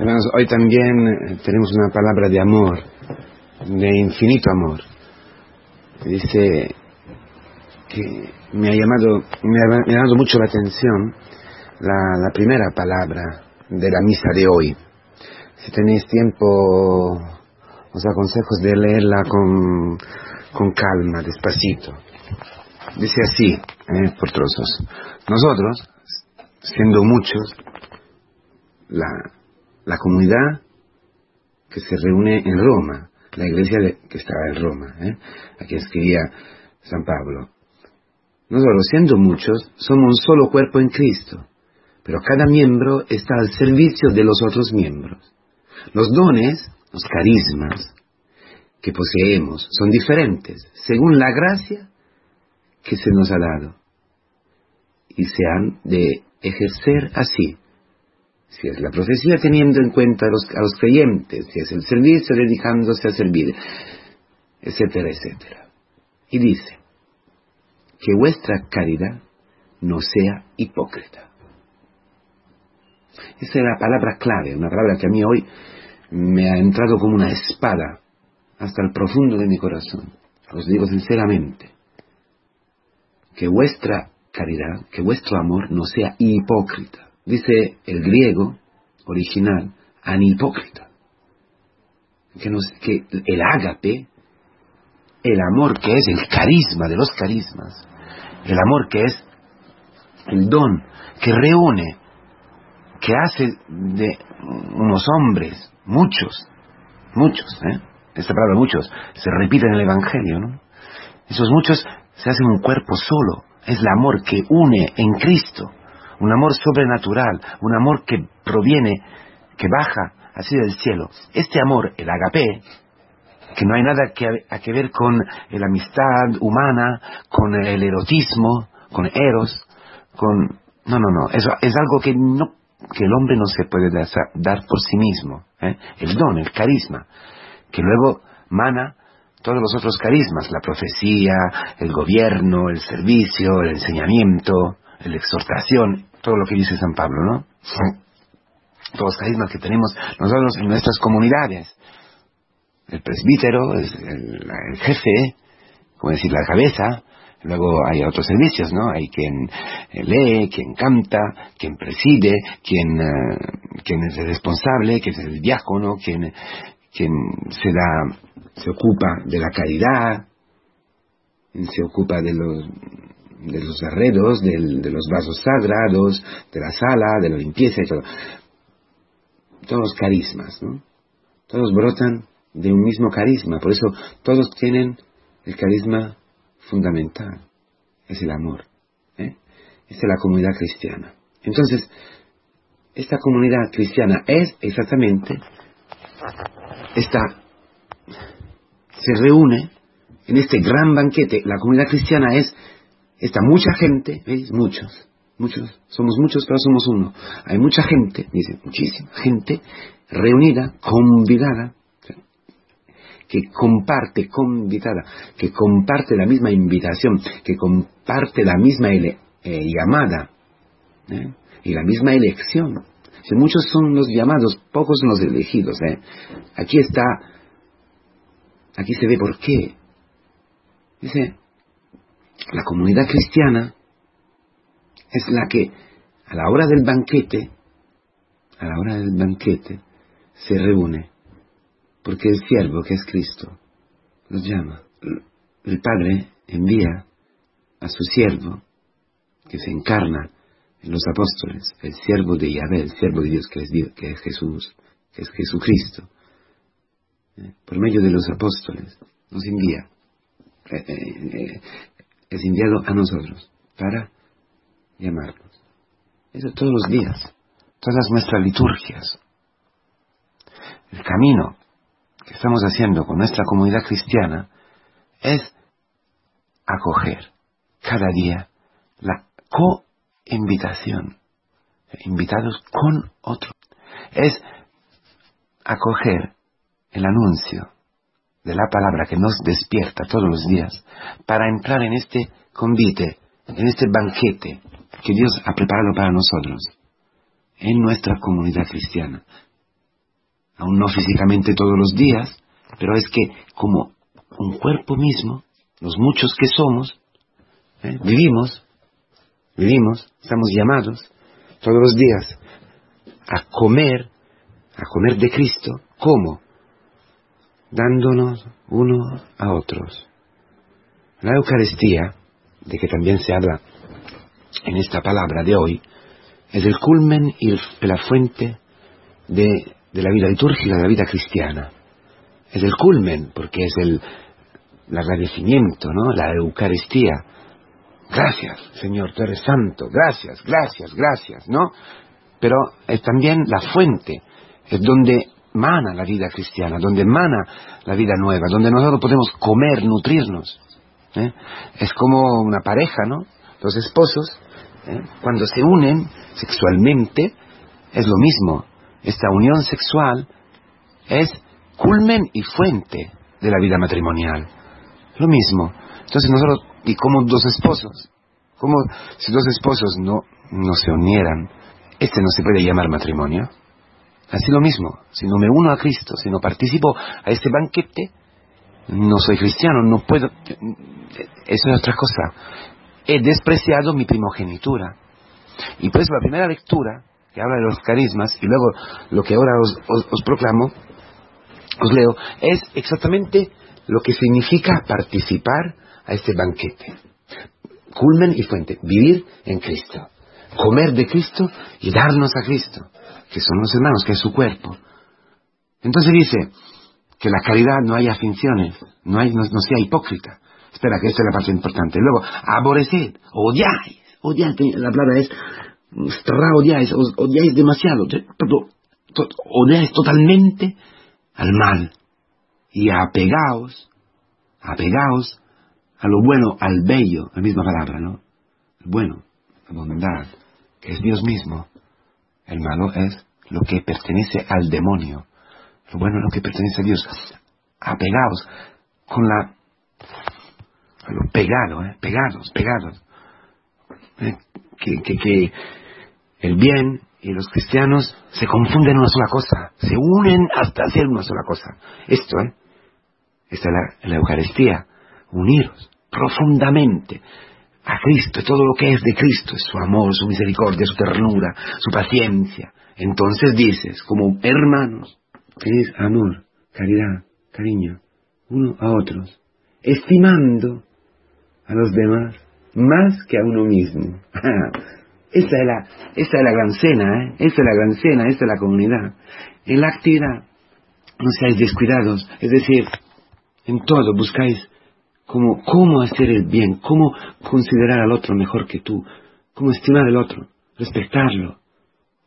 Hermanos, hoy también eh, tenemos una palabra de amor, de infinito amor. Dice que me ha llamado, me ha, llamado mucho la atención la, la primera palabra de la misa de hoy. Si tenéis tiempo, os aconsejo de leerla con, con calma, despacito. Dice así, eh, por trozos. Nosotros, siendo muchos, la, la comunidad que se reúne en Roma, la iglesia que estaba en Roma, ¿eh? aquí escribía San Pablo. Nosotros, siendo muchos, somos un solo cuerpo en Cristo, pero cada miembro está al servicio de los otros miembros. Los dones, los carismas que poseemos son diferentes según la gracia que se nos ha dado y se han de ejercer así. Si es la profecía teniendo en cuenta a los, a los creyentes, si es el servicio dedicándose a servir, etcétera, etcétera. Y dice, que vuestra caridad no sea hipócrita. Esa es la palabra clave, una palabra que a mí hoy me ha entrado como una espada hasta el profundo de mi corazón. Os digo sinceramente, que vuestra caridad, que vuestro amor no sea hipócrita. Dice el griego original, anhipócrita. Que, que el ágape, el amor que es el carisma de los carismas, el amor que es el don que reúne, que hace de unos hombres, muchos, muchos, ¿eh? esta palabra muchos, se repite en el Evangelio. Esos muchos se hacen un cuerpo solo, es el amor que une en Cristo, un amor sobrenatural, un amor que proviene, que baja así del cielo. Este amor, el agape, que no hay nada que, a que ver con la amistad humana, con el erotismo, con eros, con... No, no, no, eso es algo que, no, que el hombre no se puede dar, por sí mismo. ¿eh? El don, el carisma, que luego mana todos los otros carismas, la profecía, el gobierno, el servicio, el enseñamiento, la exhortación, todo lo que dice San Pablo, ¿no? Todos los carismas que tenemos nosotros en nuestras comunidades el presbítero, es el, el jefe, como decir, la cabeza. Luego hay otros servicios, ¿no? Hay quien eh, lee, quien canta, quien preside, quien, eh, quien es el responsable, quien es el diácono, quien, quien se da, se ocupa de la caridad, se ocupa de los, de los del- de los vasos sagrados, de la sala, de la limpieza y todo. Todos carismas, ¿no? Todos brotan de un mismo carisma, por eso todos tienen el carisma fundamental, es el amor. ¿eh? Es la comunidad cristiana. Entonces, esta comunidad cristiana es exactamente esta, se reúne en este gran banquete. La comunidad cristiana es esta mucha gente, ¿veis? Muchos, muchos, somos muchos, pero somos uno. Hay mucha gente, dice, muchísima gente reunida, convidada, que comparte, convidada, que comparte la misma invitación, que comparte la misma eh, llamada ¿eh? y la misma elección. Si muchos son los llamados, pocos los elegidos. ¿eh? Aquí está, aquí se ve por qué. Dice, la comunidad cristiana es la que a la hora del banquete, a la hora del banquete, se reúne porque el siervo que es Cristo los llama. El Padre envía a su siervo que se encarna en los apóstoles, el siervo de Yahvé, el siervo de Dios que es, Dios, que es Jesús, que es Jesucristo. ¿eh? Por medio de los apóstoles nos envía, eh, eh, es enviado a nosotros para llamarnos. Eso todos los días, todas nuestras liturgias. El camino que estamos haciendo con nuestra comunidad cristiana es acoger cada día la co-invitación, invitados con otro. Es acoger el anuncio de la palabra que nos despierta todos los días para entrar en este convite, en este banquete que Dios ha preparado para nosotros, en nuestra comunidad cristiana. aún no físicamente todos los días, pero es que como un cuerpo mismo, los muchos que somos, ¿eh? vivimos, vivimos, estamos llamados todos los días a comer, a comer de Cristo, ¿cómo? Dándonos uno a otros. La Eucaristía, de que también se habla en esta palabra de hoy, es el culmen y la fuente de, de la vida litúrgica, de la vida cristiana. Es el culmen, porque es el, el agradecimiento, ¿no? La Eucaristía. Gracias, Señor, tú eres santo. Gracias, gracias, gracias, ¿no? Pero es también la fuente, es donde mana la vida cristiana, donde mana la vida nueva, donde nosotros podemos comer, nutrirnos. ¿eh? Es como una pareja, ¿no? Los esposos, ¿eh? cuando se unen sexualmente, es lo mismo. Esta unión sexual es culmen y fuente de la vida matrimonial. Lo mismo. Entonces nosotros, y como dos esposos, como si dos esposos no, no se unieran, este no se puede llamar matrimonio. Así lo mismo, si no me uno a Cristo, si no participo a este banquete, no soy cristiano, no puedo... Eso es otra cosa. He despreciado mi primogenitura. Y por eso la primera lectura, que habla de los carismas, y luego lo que ahora os proclamo, os leo, es exactamente lo que significa participar a este banquete. Culmen y fuente, vivir en Cristo, comer de Cristo y darnos a Cristo, que son los hermanos, que es su cuerpo. Entonces dice que la caridad no haya finciones, no, hay, no, sea hipócrita. Espera, que esta es la parte importante. Luego, aborreced, odiáis, odiáis, la palabra es, odiáis, odiáis demasiado, odiáis totalmente al mal y apegaos, apegaos a lo bueno, al bello, la misma palabra, ¿no? El bueno, la bondad, que es Dios mismo. El malo es lo que pertenece al demonio. Lo bueno es lo que pertenece a Dios. Apegaos con la... pegado, ¿eh? Pegados, pegados. ¿Eh? Que, el bien y los cristianos se confunden en una sola cosa, se unen hasta hacer una sola cosa. Esto, ¿eh? Esta es la, Eucaristía, uniros profundamente a Cristo, todo lo que es de Cristo, es su amor, su misericordia, su ternura, su paciencia. Entonces dices, como hermanos, es amor, caridad, cariño, uno a otros, estimando a los demás más que a uno mismo. esa, es la, esa es la gran cena, ¿eh? esa es la gran cena, esa es la comunidad. En la actividad, no seáis descuidados, es decir, en todo buscáis cómo, cómo hacer el bien, cómo considerar al otro mejor que tú, cómo estimar al otro, respetarlo,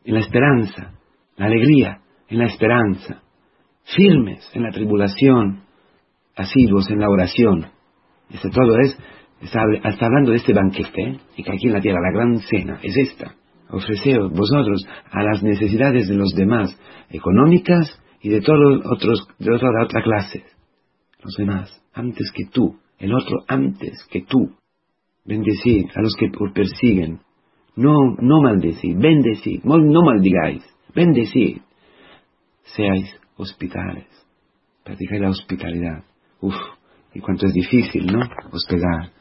en la esperanza, la alegría, en la esperanza, firmes en la tribulación, asiduos en la oración. Eso todo es, está, hablando de este banquete, ¿eh? y que aquí en la tierra la gran cena es esta. Ofreceos vosotros a las necesidades de los demás, económicas y de todos otros, de de otra clase los demás antes que tú, el otro antes que tú. Bendecid a los que persiguen. No, no maldecid, bendecid, no maldigáis, bendecid. Seáis hospitales, practicáis la hospitalidad. Uf, y cuánto es difícil, ¿no? Hospedar,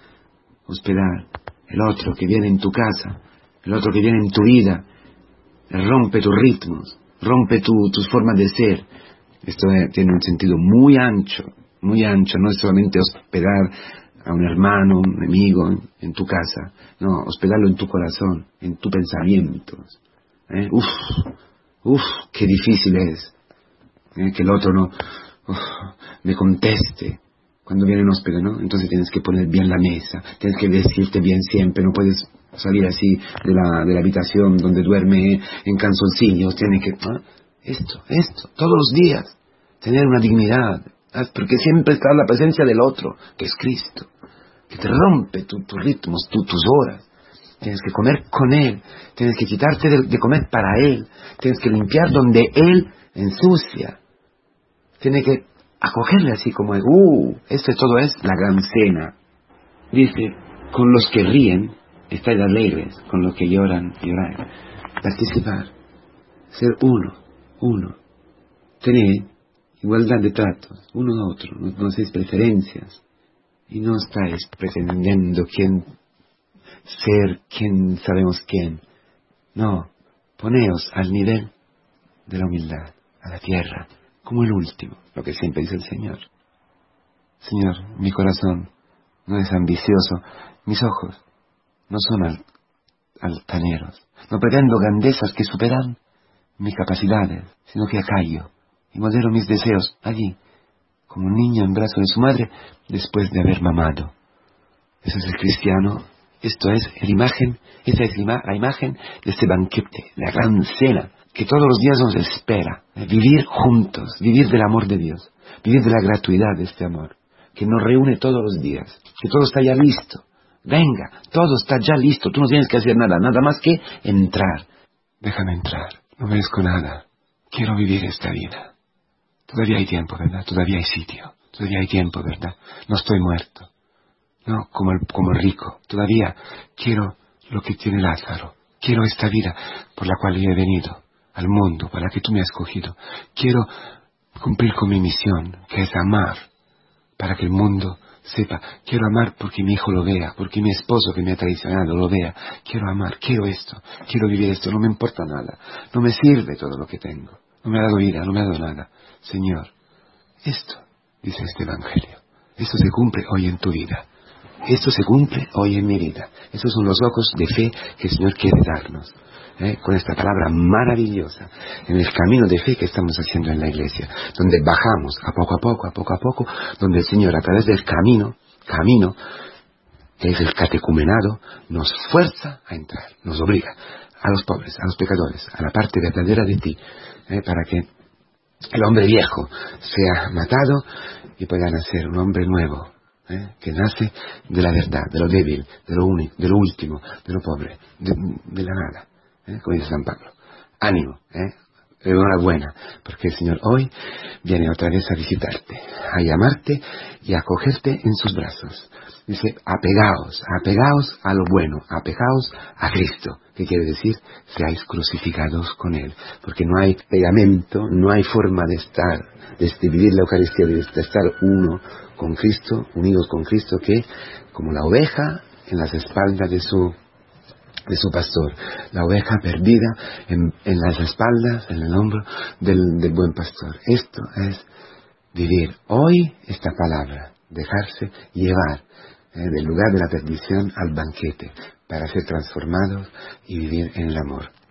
hospedar. El otro que viene en tu casa, el otro que viene en tu vida, rompe tus ritmos, rompe tus formas de ser. Esto tiene un sentido muy ancho, muy ancho, no es solamente hospedar a un hermano, un amigo en, tu casa, no, hospedarlo en tu corazón, en tu pensamiento. ¿eh? Uf, uf, qué difícil es ¿eh? que el otro no me conteste cuando viene un hóspede, ¿no? Entonces tienes que poner bien la mesa, tienes que decirte bien siempre, no puedes salir así de la, de la habitación donde duerme en canzoncillos, tienes que... Esto, esto, todos los días, tener una dignidad, porque siempre está la presencia del otro, que es Cristo, que te rompe tus ritmos, tus horas. Tienes que comer con Él, tienes que quitarte de, comer para Él, tienes que limpiar donde Él ensucia. Tienes que acogerle así como, uh, esto todo es la gran cena. Dice, con los que ríen, estáis alegres, con los que lloran, llorar. Participar, ser uno, uno. tened igualdad de tratos, uno a otro, no conocéis preferencias y no estáis pretendiendo quién ser, quién sabemos quién. No, poneos al nivel de la humildad, a la tierra, como el último, lo que siempre dice el Señor. Señor, mi corazón no es ambicioso, mis ojos no son altaneros, no pretendo grandezas que superan mis capacidades, sino que acallo y modero mis deseos allí, como un niño en brazos de su madre después de haber mamado. Eso es el cristiano, esto es la imagen, esa es la imagen de este banquete, la gran cena que todos los días nos espera, vivir juntos, vivir del amor de Dios, vivir de la gratuidad de este amor, que nos reúne todos los días, que todo está ya listo. Venga, todo está ya listo, tú no tienes que hacer nada, nada más que entrar. Déjame entrar, no merezco nada, quiero vivir esta vida. Todavía hay tiempo, ¿verdad? Todavía hay sitio, todavía hay tiempo, ¿verdad? No estoy muerto. No, como el, como el rico, todavía quiero lo que tiene Lázaro. Quiero esta vida por la cual yo he venido al mundo, para que tú me has escogido. Quiero cumplir con mi misión, que es amar, para que el mundo sepa, quiero amar porque mi hijo lo vea, porque mi esposo que me ha traicionado lo vea, quiero amar, quiero esto, quiero vivir esto, no me importa nada, no me sirve todo lo que tengo, no me ha dado vida, no me ha dado nada. Señor, esto, dice este Evangelio, esto se cumple hoy en tu vida, esto se cumple hoy en mi vida, esos son los ojos de fe que el Señor quiere darnos. ¿eh? con esta palabra maravillosa en el camino de fe que estamos haciendo en la iglesia, donde bajamos a poco a poco, a poco a poco, donde el Señor a través del camino, camino, que es el catecumenado, nos fuerza a entrar, nos obliga a los pobres, a los pecadores, a la parte verdadera de ti, ¿eh? para que el hombre viejo sea matado y pueda nacer un hombre nuevo, ¿eh? que nace de la verdad, de lo débil, de lo único, de lo último, de lo pobre, de la nada. ¿eh? como dice San Pablo. Ánimo, ¿eh? Enhorabuena, porque el Señor hoy viene otra vez a visitarte, a llamarte y a acogerte en sus brazos. Dice, apegaos, apegaos a lo bueno, apegaos a Cristo, que quiere decir, seáis crucificados con Él, porque no hay pegamento, no hay forma de estar, de vivir la Eucaristía, de estar uno con Cristo, unidos con Cristo, que como la oveja en las espaldas de su de su pastor, la oveja perdida en, las espaldas, en el hombro del, buen pastor. Esto es vivir hoy esta palabra, dejarse llevar eh, del lugar de la perdición al banquete para ser transformados y vivir en el amor.